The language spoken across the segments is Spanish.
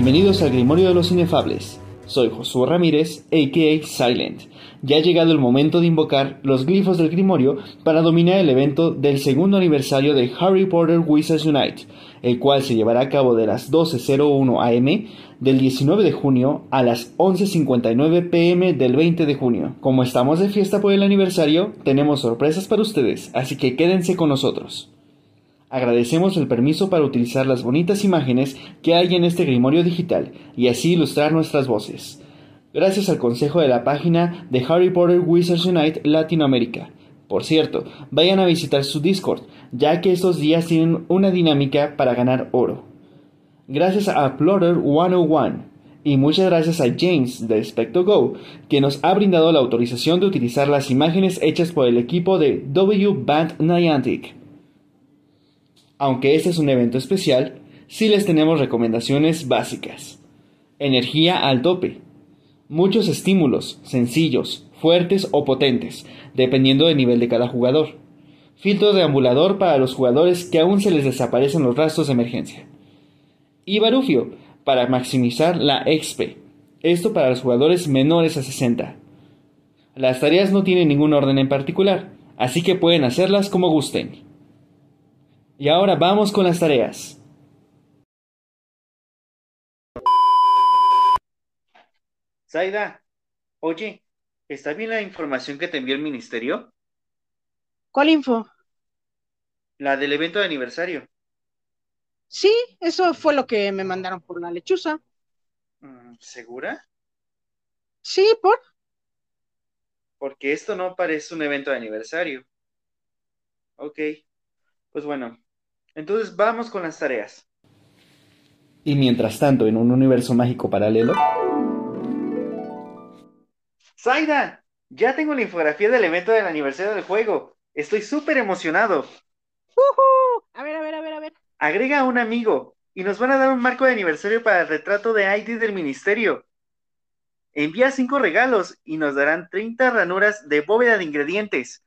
Bienvenidos al Grimorio de los Inefables. Soy Josué Ramírez, a.k.a. Silent. Ya ha llegado el momento de invocar los glifos del Grimorio para dominar el evento del segundo aniversario de Harry Potter Wizards Unite, el cual se llevará a cabo de las 12.01 am del 19 de junio a las 11.59 pm del 20 de junio. Como estamos de fiesta por el aniversario, tenemos sorpresas para ustedes, así que quédense con nosotros. Agradecemos el permiso para utilizar las bonitas imágenes que hay en este grimorio digital y así ilustrar nuestras voces. Gracias al consejo de la página de Harry Potter Wizards Unite Latinoamérica. Por cierto, vayan a visitar su Discord, ya que estos días tienen una dinámica para ganar oro. Gracias a Plotter 101 y muchas gracias a James de SpectoGo, que nos ha brindado la autorización de utilizar las imágenes hechas por el equipo de W Band Niantic. Aunque este es un evento especial, sí les tenemos recomendaciones básicas. Energía al tope. Muchos estímulos, sencillos, fuertes o potentes, dependiendo del nivel de cada jugador. Filtro de ambulador para los jugadores que aún se les desaparecen los rastros de emergencia. Y Barufio, para maximizar la XP. Esto para los jugadores menores a 60. Las tareas no tienen ningún orden en particular, así que pueden hacerlas como gusten. Y ahora vamos con las tareas. Zaida, oye, ¿está bien la información que te envió el ministerio? ¿Cuál info? La del evento de aniversario. Sí, eso fue lo que me mandaron por la lechuza. Mm, ¿Segura? Sí, ¿por? Porque esto no parece un evento de aniversario. Ok, pues bueno, entonces vamos con las tareas. Y mientras tanto, en un universo mágico paralelo. ¡Zaida! Ya tengo la infografía del evento del aniversario del juego. Estoy súper emocionado. ¡Uhú! A ver, a ver, a ver, a ver. Agrega a un amigo y nos van a dar un marco de aniversario para el retrato de ID del ministerio. Envía cinco regalos y nos darán 30 ranuras de bóveda de ingredientes.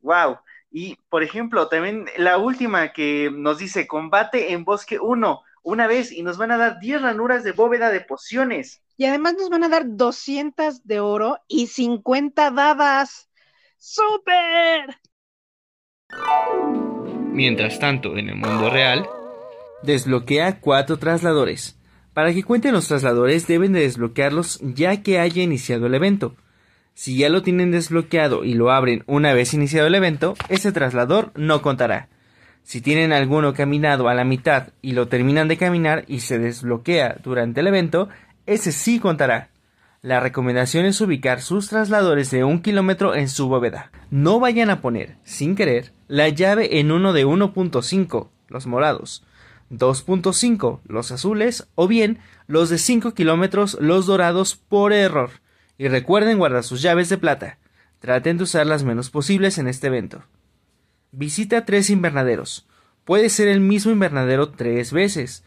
¡Wow! Y, por ejemplo, también la última que nos dice combate en bosque 1 una vez y nos van a dar 10 ranuras de bóveda de pociones. Y además nos van a dar 200 de oro y 50 dadas. ¡Súper! Mientras tanto, en el mundo real, desbloquea cuatro trasladores. Para que cuenten los trasladores deben de desbloquearlos ya que haya iniciado el evento. Si ya lo tienen desbloqueado y lo abren una vez iniciado el evento, ese traslador no contará. Si tienen alguno caminado a la mitad y lo terminan de caminar y se desbloquea durante el evento, ese sí contará. La recomendación es ubicar sus trasladores de un kilómetro en su bóveda. No vayan a poner, sin querer, la llave en uno de 1.5, los morados, 2.5, los azules, o bien los de 5 kilómetros, los dorados, por error. Y recuerden guardar sus llaves de plata. Traten de usar las menos posibles en este evento. Visita tres invernaderos. Puede ser el mismo invernadero tres veces.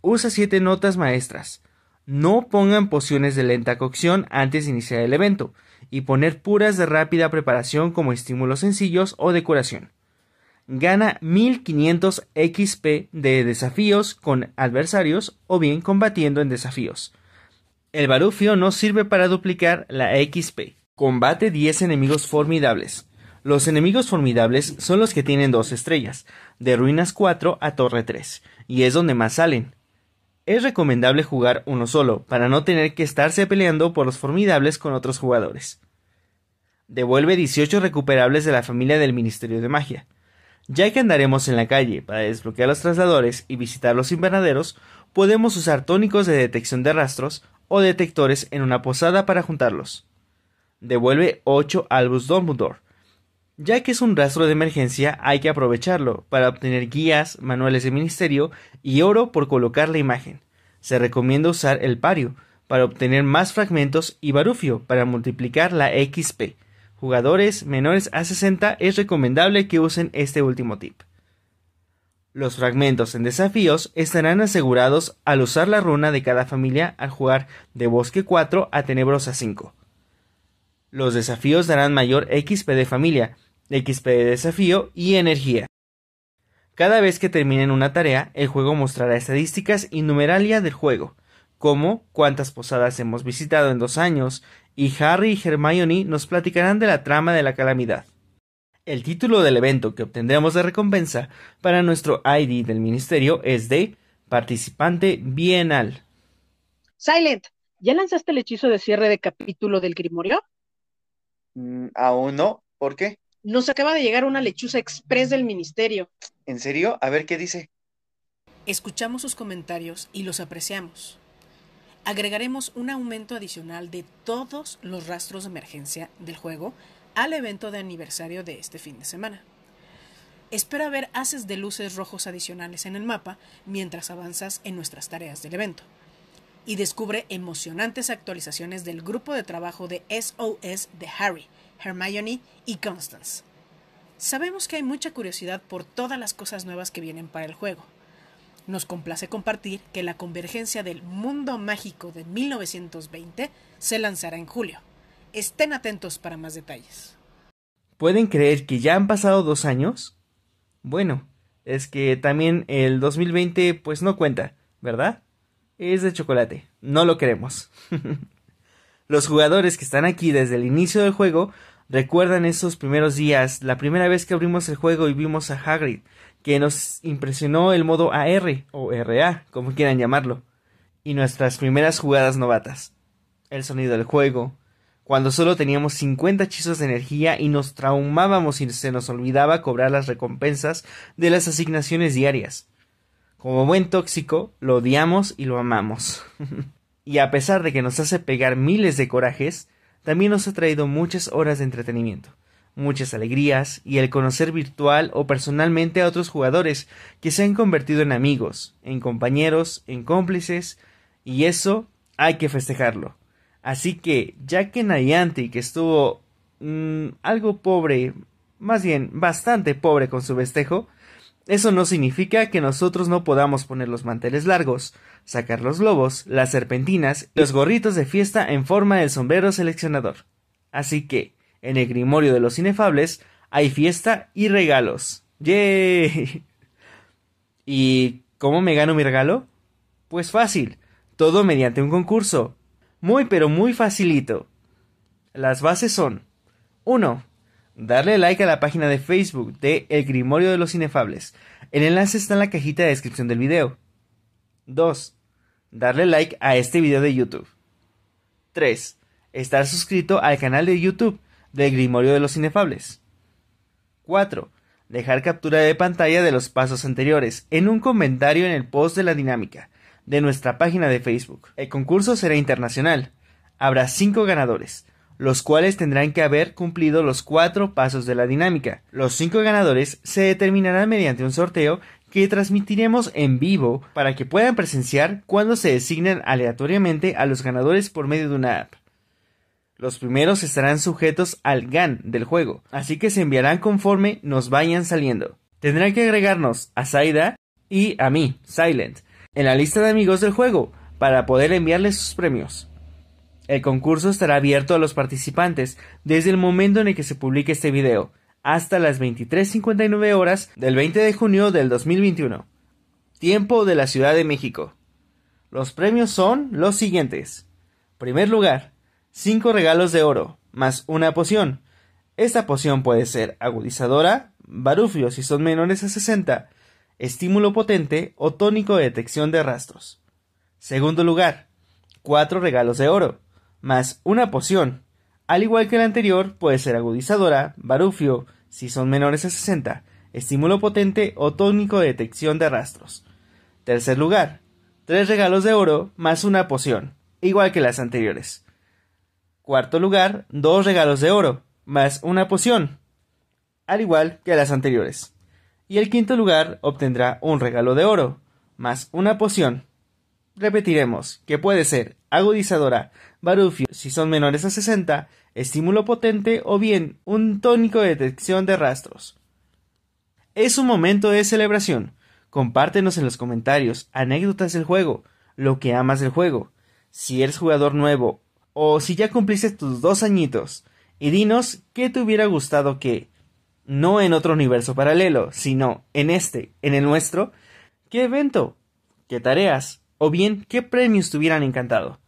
Usa siete notas maestras. No pongan pociones de lenta cocción antes de iniciar el evento, y poner puras de rápida preparación como estímulos sencillos o decoración. Gana 1500 XP de desafíos con adversarios o bien combatiendo en desafíos. El barufio no sirve para duplicar la XP. Combate 10 enemigos formidables. Los enemigos formidables son los que tienen dos estrellas, de ruinas 4 a torre 3, y es donde más salen. Es recomendable jugar uno solo, para no tener que estarse peleando por los formidables con otros jugadores. Devuelve 18 recuperables de la familia del Ministerio de Magia. Ya que andaremos en la calle para desbloquear los trasladores y visitar los invernaderos, podemos usar tónicos de detección de rastros o detectores en una posada para juntarlos. Devuelve 8 Albus Dumbledore. Ya que es un rastro de emergencia, hay que aprovecharlo para obtener guías, manuales de ministerio y oro por colocar la imagen. Se recomienda usar el pario para obtener más fragmentos y barufio para multiplicar la XP. Jugadores menores a 60 es recomendable que usen este último tip. Los fragmentos en desafíos estarán asegurados al usar la runa de cada familia al jugar de Bosque 4 a Tenebrosa 5. Los desafíos darán mayor XP de familia, XP de desafío y energía. Cada vez que terminen una tarea, el juego mostrará estadísticas y numeralia del juego, como cuántas posadas hemos visitado en dos años, y Harry y Hermione nos platicarán de la trama de la calamidad. El título del evento que obtendremos de recompensa para nuestro ID del ministerio es de Participante Bienal. Silent, ¿ya lanzaste el hechizo de cierre de capítulo del Grimorio? Mm, aún no. ¿Por qué? Nos acaba de llegar una lechuza express del ministerio. ¿En serio? A ver qué dice. Escuchamos sus comentarios y los apreciamos. Agregaremos un aumento adicional de todos los rastros de emergencia del juego al evento de aniversario de este fin de semana. Espera ver haces de luces rojos adicionales en el mapa mientras avanzas en nuestras tareas del evento. Y descubre emocionantes actualizaciones del grupo de trabajo de SOS de Harry, Hermione y Constance. Sabemos que hay mucha curiosidad por todas las cosas nuevas que vienen para el juego nos complace compartir que la convergencia del mundo mágico de 1920 se lanzará en julio. Estén atentos para más detalles. ¿Pueden creer que ya han pasado dos años? Bueno, es que también el 2020 pues no cuenta, ¿verdad? Es de chocolate, no lo queremos. Los jugadores que están aquí desde el inicio del juego recuerdan esos primeros días, la primera vez que abrimos el juego y vimos a Hagrid, que nos impresionó el modo AR o RA, como quieran llamarlo, y nuestras primeras jugadas novatas. El sonido del juego, cuando solo teníamos 50 hechizos de energía y nos traumábamos y se nos olvidaba cobrar las recompensas de las asignaciones diarias. Como buen tóxico, lo odiamos y lo amamos. y a pesar de que nos hace pegar miles de corajes, también nos ha traído muchas horas de entretenimiento muchas alegrías y el conocer virtual o personalmente a otros jugadores que se han convertido en amigos, en compañeros, en cómplices, y eso hay que festejarlo. Así que, ya que Niantic estuvo mm, algo pobre, más bien bastante pobre con su festejo, eso no significa que nosotros no podamos poner los manteles largos, sacar los globos, las serpentinas y los gorritos de fiesta en forma del sombrero seleccionador. Así que, en el Grimorio de los Inefables hay fiesta y regalos. ¡Yay! ¿Y cómo me gano mi regalo? Pues fácil, todo mediante un concurso. Muy pero muy facilito. Las bases son 1. Darle like a la página de Facebook de El Grimorio de los Inefables. El enlace está en la cajita de descripción del video. 2. Darle like a este video de YouTube. 3. Estar suscrito al canal de YouTube del Grimorio de los Inefables. 4. Dejar captura de pantalla de los pasos anteriores en un comentario en el post de la dinámica de nuestra página de Facebook. El concurso será internacional. Habrá 5 ganadores, los cuales tendrán que haber cumplido los 4 pasos de la dinámica. Los 5 ganadores se determinarán mediante un sorteo que transmitiremos en vivo para que puedan presenciar cuando se designen aleatoriamente a los ganadores por medio de una app. Los primeros estarán sujetos al GAN del juego, así que se enviarán conforme nos vayan saliendo. Tendrán que agregarnos a Saida y a mí, Silent, en la lista de amigos del juego para poder enviarles sus premios. El concurso estará abierto a los participantes desde el momento en el que se publique este video, hasta las 23.59 horas del 20 de junio del 2021. Tiempo de la Ciudad de México. Los premios son los siguientes. Primer lugar, 5 regalos de oro, más una poción. Esta poción puede ser agudizadora, barufio si son menores a 60, estímulo potente o tónico de detección de rastros. Segundo lugar, 4 regalos de oro, más una poción. Al igual que el anterior, puede ser agudizadora, barufio si son menores a 60, estímulo potente o tónico de detección de rastros. Tercer lugar, 3 regalos de oro más una poción, igual que las anteriores. Cuarto lugar, dos regalos de oro, más una poción, al igual que las anteriores. Y el quinto lugar obtendrá un regalo de oro, más una poción. Repetiremos que puede ser agudizadora, barufio si son menores a 60, estímulo potente o bien un tónico de detección de rastros. Es un momento de celebración. Compártenos en los comentarios anécdotas del juego, lo que amas del juego. Si eres jugador nuevo o si ya cumpliste tus dos añitos, y dinos qué te hubiera gustado que, no en otro universo paralelo, sino en este, en el nuestro, qué evento, qué tareas o bien qué premios te hubieran encantado.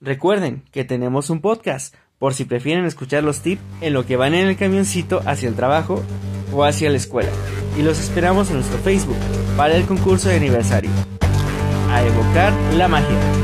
Recuerden que tenemos un podcast por si prefieren escuchar los tips en lo que van en el camioncito hacia el trabajo o hacia la escuela. Y los esperamos en nuestro Facebook para el concurso de aniversario. A evocar la magia.